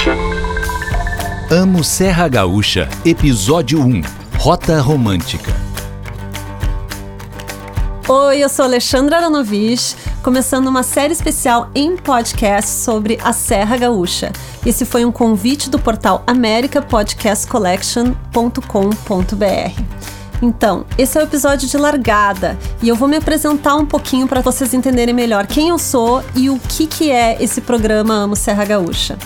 Gaúcha. Amo Serra Gaúcha, Episódio 1 Rota Romântica. Oi, eu sou Alexandra Aranovich, começando uma série especial em podcast sobre a Serra Gaúcha. Esse foi um convite do portal americapodcastcollection.com.br. Então, esse é o episódio de largada e eu vou me apresentar um pouquinho para vocês entenderem melhor quem eu sou e o que, que é esse programa Amo Serra Gaúcha.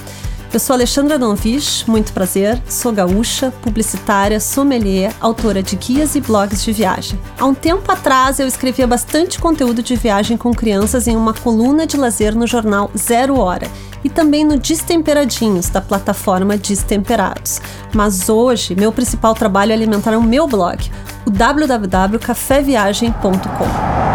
Eu sou Alexandra Donvich, muito prazer, sou gaúcha, publicitária, sommelier, autora de guias e blogs de viagem. Há um tempo atrás eu escrevia bastante conteúdo de viagem com crianças em uma coluna de lazer no jornal Zero Hora e também no Destemperadinhos, da plataforma Destemperados. Mas hoje, meu principal trabalho é alimentar o meu blog, o www.caféviagem.com.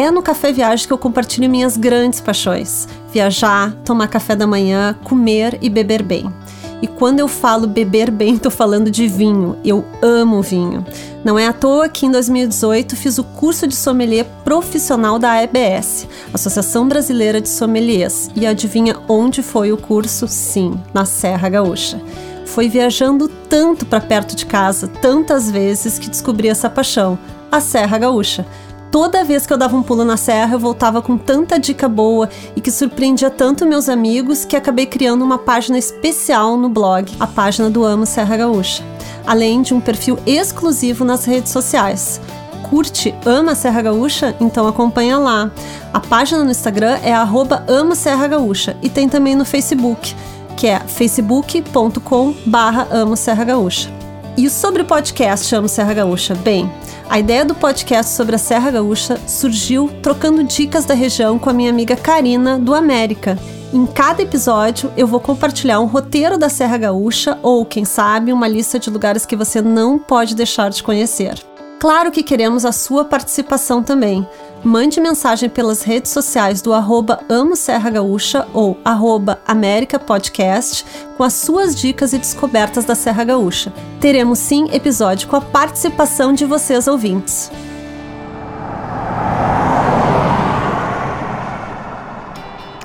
É no Café Viagem que eu compartilho minhas grandes paixões: viajar, tomar café da manhã, comer e beber bem. E quando eu falo beber bem, estou falando de vinho. Eu amo vinho. Não é à toa que em 2018 fiz o curso de sommelier profissional da ABS, Associação Brasileira de Sommeliers. E adivinha onde foi o curso? Sim, na Serra Gaúcha. Foi viajando tanto para perto de casa, tantas vezes, que descobri essa paixão, a Serra Gaúcha toda vez que eu dava um pulo na serra, eu voltava com tanta dica boa e que surpreendia tanto meus amigos que acabei criando uma página especial no blog, a página do Amo Serra Gaúcha, além de um perfil exclusivo nas redes sociais. Curte Ama Serra Gaúcha? Então acompanha lá. A página no Instagram é Amo Serra Gaúcha e tem também no Facebook, que é facebook.com barra Amo Serra Gaúcha. E sobre o podcast Amo Serra Gaúcha? Bem, a ideia do podcast sobre a Serra Gaúcha surgiu trocando dicas da região com a minha amiga Karina, do América. Em cada episódio, eu vou compartilhar um roteiro da Serra Gaúcha ou, quem sabe, uma lista de lugares que você não pode deixar de conhecer. Claro que queremos a sua participação também. Mande mensagem pelas redes sociais do arroba Amo Serra Gaúcha ou arroba América Podcast com as suas dicas e descobertas da Serra Gaúcha. Teremos sim episódio com a participação de vocês ouvintes.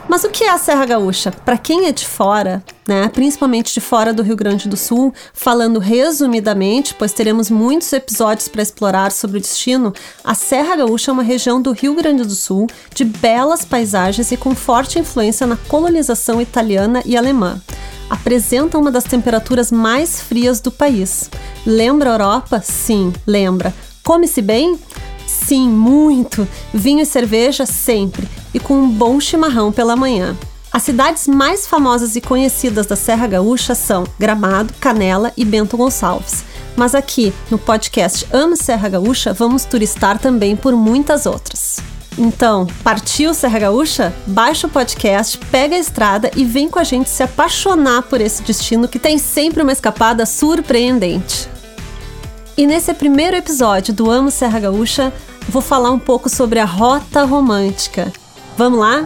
Mas o que é a Serra Gaúcha? Para quem é de fora, né, principalmente de fora do Rio Grande do Sul, falando resumidamente, pois teremos muitos episódios para explorar sobre o destino, a Serra Gaúcha é uma região do Rio Grande do Sul de belas paisagens e com forte influência na colonização italiana e alemã. Apresenta uma das temperaturas mais frias do país. Lembra a Europa? Sim, lembra. Come-se bem? Sim, muito. Vinho e cerveja sempre. E com um bom chimarrão pela manhã. As cidades mais famosas e conhecidas da Serra Gaúcha são Gramado, Canela e Bento Gonçalves. Mas aqui, no podcast Amo Serra Gaúcha, vamos turistar também por muitas outras. Então, partiu Serra Gaúcha? Baixa o podcast, pega a estrada e vem com a gente se apaixonar por esse destino que tem sempre uma escapada surpreendente. E nesse primeiro episódio do Amo Serra Gaúcha, vou falar um pouco sobre a rota romântica. Vamos lá?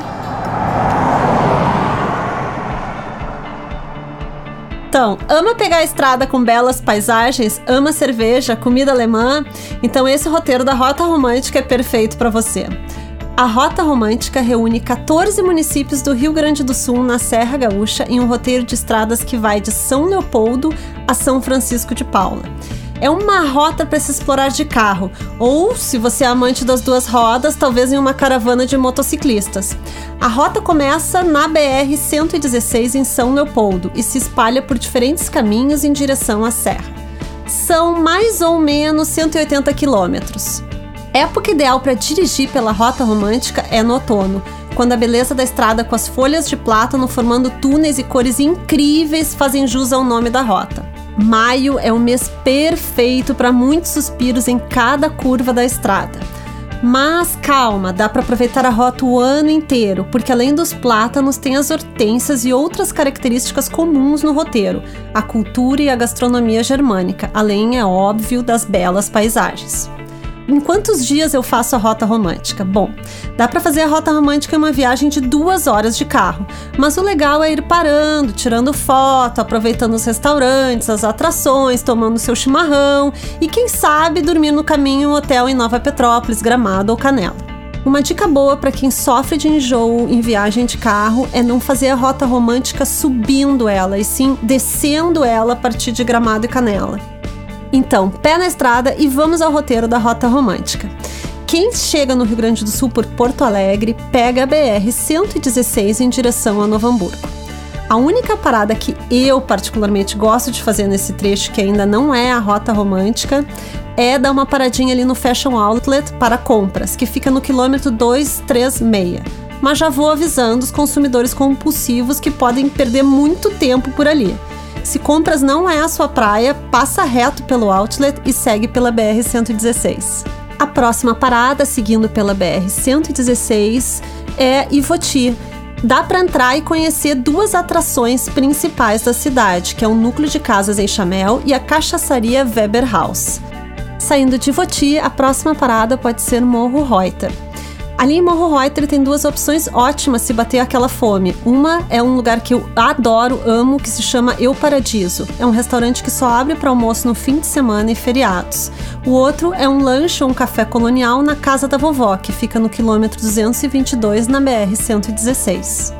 Então, ama pegar a estrada com belas paisagens, ama cerveja, comida alemã? Então esse roteiro da Rota Romântica é perfeito para você. A Rota Romântica reúne 14 municípios do Rio Grande do Sul na Serra Gaúcha em um roteiro de estradas que vai de São Leopoldo a São Francisco de Paula é uma rota para se explorar de carro, ou se você é amante das duas rodas, talvez em uma caravana de motociclistas. A rota começa na BR 116 em São Leopoldo e se espalha por diferentes caminhos em direção à serra. São mais ou menos 180 quilômetros. Época ideal para dirigir pela rota romântica é no outono, quando a beleza da estrada com as folhas de plátano formando túneis e cores incríveis fazem jus ao nome da rota. Maio é o mês perfeito para muitos suspiros em cada curva da estrada. Mas calma, dá para aproveitar a rota o ano inteiro, porque além dos plátanos tem as hortênsias e outras características comuns no roteiro, a cultura e a gastronomia germânica, além, é óbvio, das belas paisagens. Em quantos dias eu faço a rota romântica? Bom, dá para fazer a rota romântica em uma viagem de duas horas de carro, mas o legal é ir parando, tirando foto, aproveitando os restaurantes, as atrações, tomando seu chimarrão e quem sabe dormir no caminho em um hotel em Nova Petrópolis, Gramado ou Canela. Uma dica boa para quem sofre de enjoo em viagem de carro é não fazer a rota romântica subindo ela, e sim descendo ela a partir de Gramado e Canela. Então, pé na estrada e vamos ao roteiro da rota romântica. Quem chega no Rio Grande do Sul por Porto Alegre pega a BR 116 em direção a Novo Hamburgo. A única parada que eu particularmente gosto de fazer nesse trecho, que ainda não é a rota romântica, é dar uma paradinha ali no Fashion Outlet para compras, que fica no quilômetro 236. Mas já vou avisando os consumidores compulsivos que podem perder muito tempo por ali. Se compras não é a sua praia, passa reto pelo outlet e segue pela BR 116. A próxima parada, seguindo pela BR 116, é Ivoti, dá para entrar e conhecer duas atrações principais da cidade, que é o núcleo de casas em Chamel e a cachaçaria Weber House. Saindo de Voti, a próxima parada pode ser Morro Reuter. Ali em Morro Reuter tem duas opções ótimas se bater aquela fome. Uma é um lugar que eu adoro, amo, que se chama Eu Paradiso. É um restaurante que só abre para almoço no fim de semana e feriados. O outro é um lanche ou um café colonial na casa da vovó, que fica no quilômetro 222 na BR 116.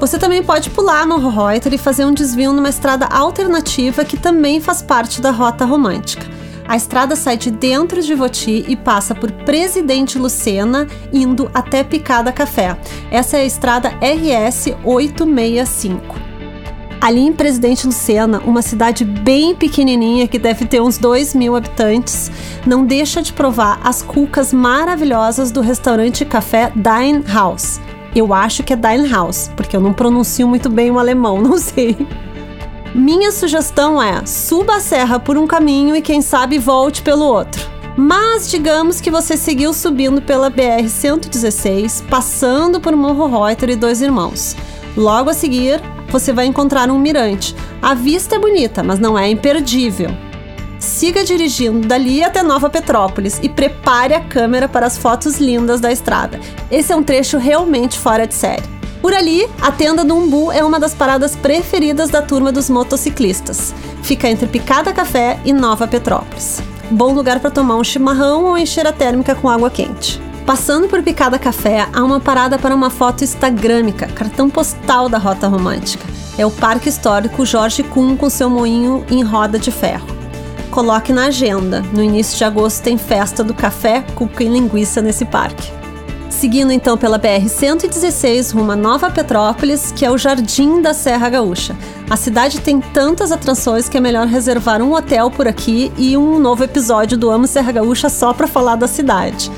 Você também pode pular Morro Reuter e fazer um desvio numa estrada alternativa que também faz parte da rota romântica. A estrada sai de dentro de Voti e passa por Presidente Lucena, indo até Picada Café. Essa é a estrada RS 865. Ali em Presidente Lucena, uma cidade bem pequenininha que deve ter uns 2 mil habitantes, não deixa de provar as cucas maravilhosas do restaurante café Dine House. Eu acho que é Dine House, porque eu não pronuncio muito bem o alemão, não sei. Minha sugestão é: suba a serra por um caminho e quem sabe volte pelo outro. Mas digamos que você seguiu subindo pela BR 116, passando por Morro Reuter e Dois Irmãos. Logo a seguir, você vai encontrar um mirante. A vista é bonita, mas não é imperdível. Siga dirigindo dali até Nova Petrópolis e prepare a câmera para as fotos lindas da estrada. Esse é um trecho realmente fora de série. Por ali, a tenda do Umbu é uma das paradas preferidas da turma dos motociclistas. Fica entre Picada Café e Nova Petrópolis. Bom lugar para tomar um chimarrão ou encher a térmica com água quente. Passando por Picada Café, há uma parada para uma foto instagrâmica, cartão postal da Rota Romântica. É o Parque Histórico Jorge Kuhn com seu moinho em roda de ferro. Coloque na agenda. No início de agosto tem festa do café, cuca e linguiça nesse parque. Seguindo então pela BR-116 rumo a Nova Petrópolis, que é o Jardim da Serra Gaúcha. A cidade tem tantas atrações que é melhor reservar um hotel por aqui e um novo episódio do Amo Serra Gaúcha só para falar da cidade.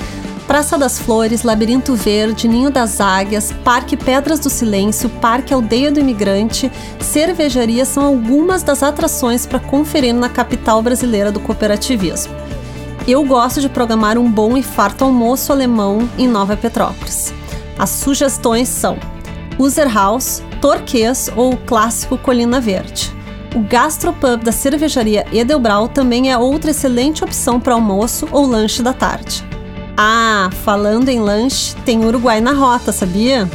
Praça das Flores, Labirinto Verde, Ninho das Águias, Parque Pedras do Silêncio, Parque Aldeia do Imigrante, cervejaria são algumas das atrações para conferir na capital brasileira do cooperativismo. Eu gosto de programar um bom e farto almoço alemão em Nova Petrópolis. As sugestões são User House, Torquês ou o clássico Colina Verde. O gastropub da cervejaria Edelbrau também é outra excelente opção para almoço ou lanche da tarde. Ah, falando em lanche, tem Uruguai na rota, sabia?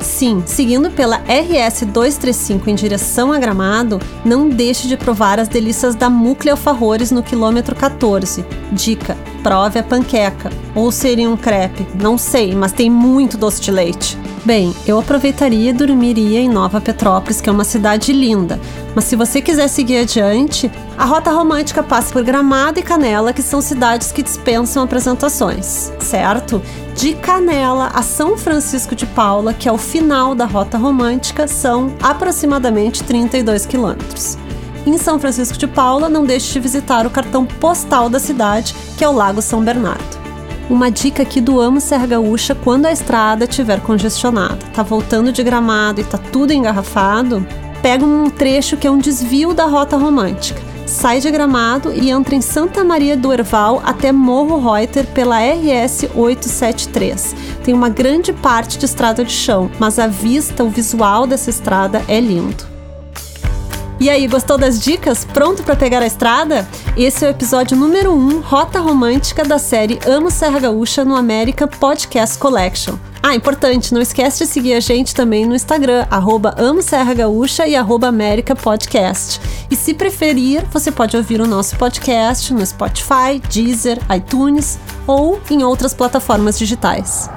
Sim, seguindo pela RS 235 em direção a Gramado, não deixe de provar as delícias da Mucle Alfajores no quilômetro 14. Dica: prove a panqueca. Ou seria um crepe, não sei, mas tem muito doce de leite. Bem, eu aproveitaria e dormiria em Nova Petrópolis, que é uma cidade linda. Mas se você quiser seguir adiante, a rota romântica passa por Gramado e Canela, que são cidades que dispensam apresentações, certo? De Canela a São Francisco de Paula, que é o final da rota romântica, são aproximadamente 32 quilômetros. Em São Francisco de Paula, não deixe de visitar o cartão postal da cidade, que é o Lago São Bernardo. Uma dica aqui do Amo Serra Gaúcha quando a estrada estiver congestionada. Tá voltando de gramado e tá tudo engarrafado? Pega um trecho que é um desvio da rota romântica. Sai de Gramado e entra em Santa Maria do Herval até Morro Reuter pela RS 873. Tem uma grande parte de estrada de chão, mas a vista, o visual dessa estrada é lindo. E aí, gostou das dicas? Pronto para pegar a estrada? Esse é o episódio número 1, um, Rota Romântica da série Amo Serra Gaúcha no América Podcast Collection. Ah, importante, não esquece de seguir a gente também no Instagram, arroba Amo Serra Gaúcha e arroba América Podcast. E se preferir, você pode ouvir o nosso podcast no Spotify, Deezer, iTunes ou em outras plataformas digitais.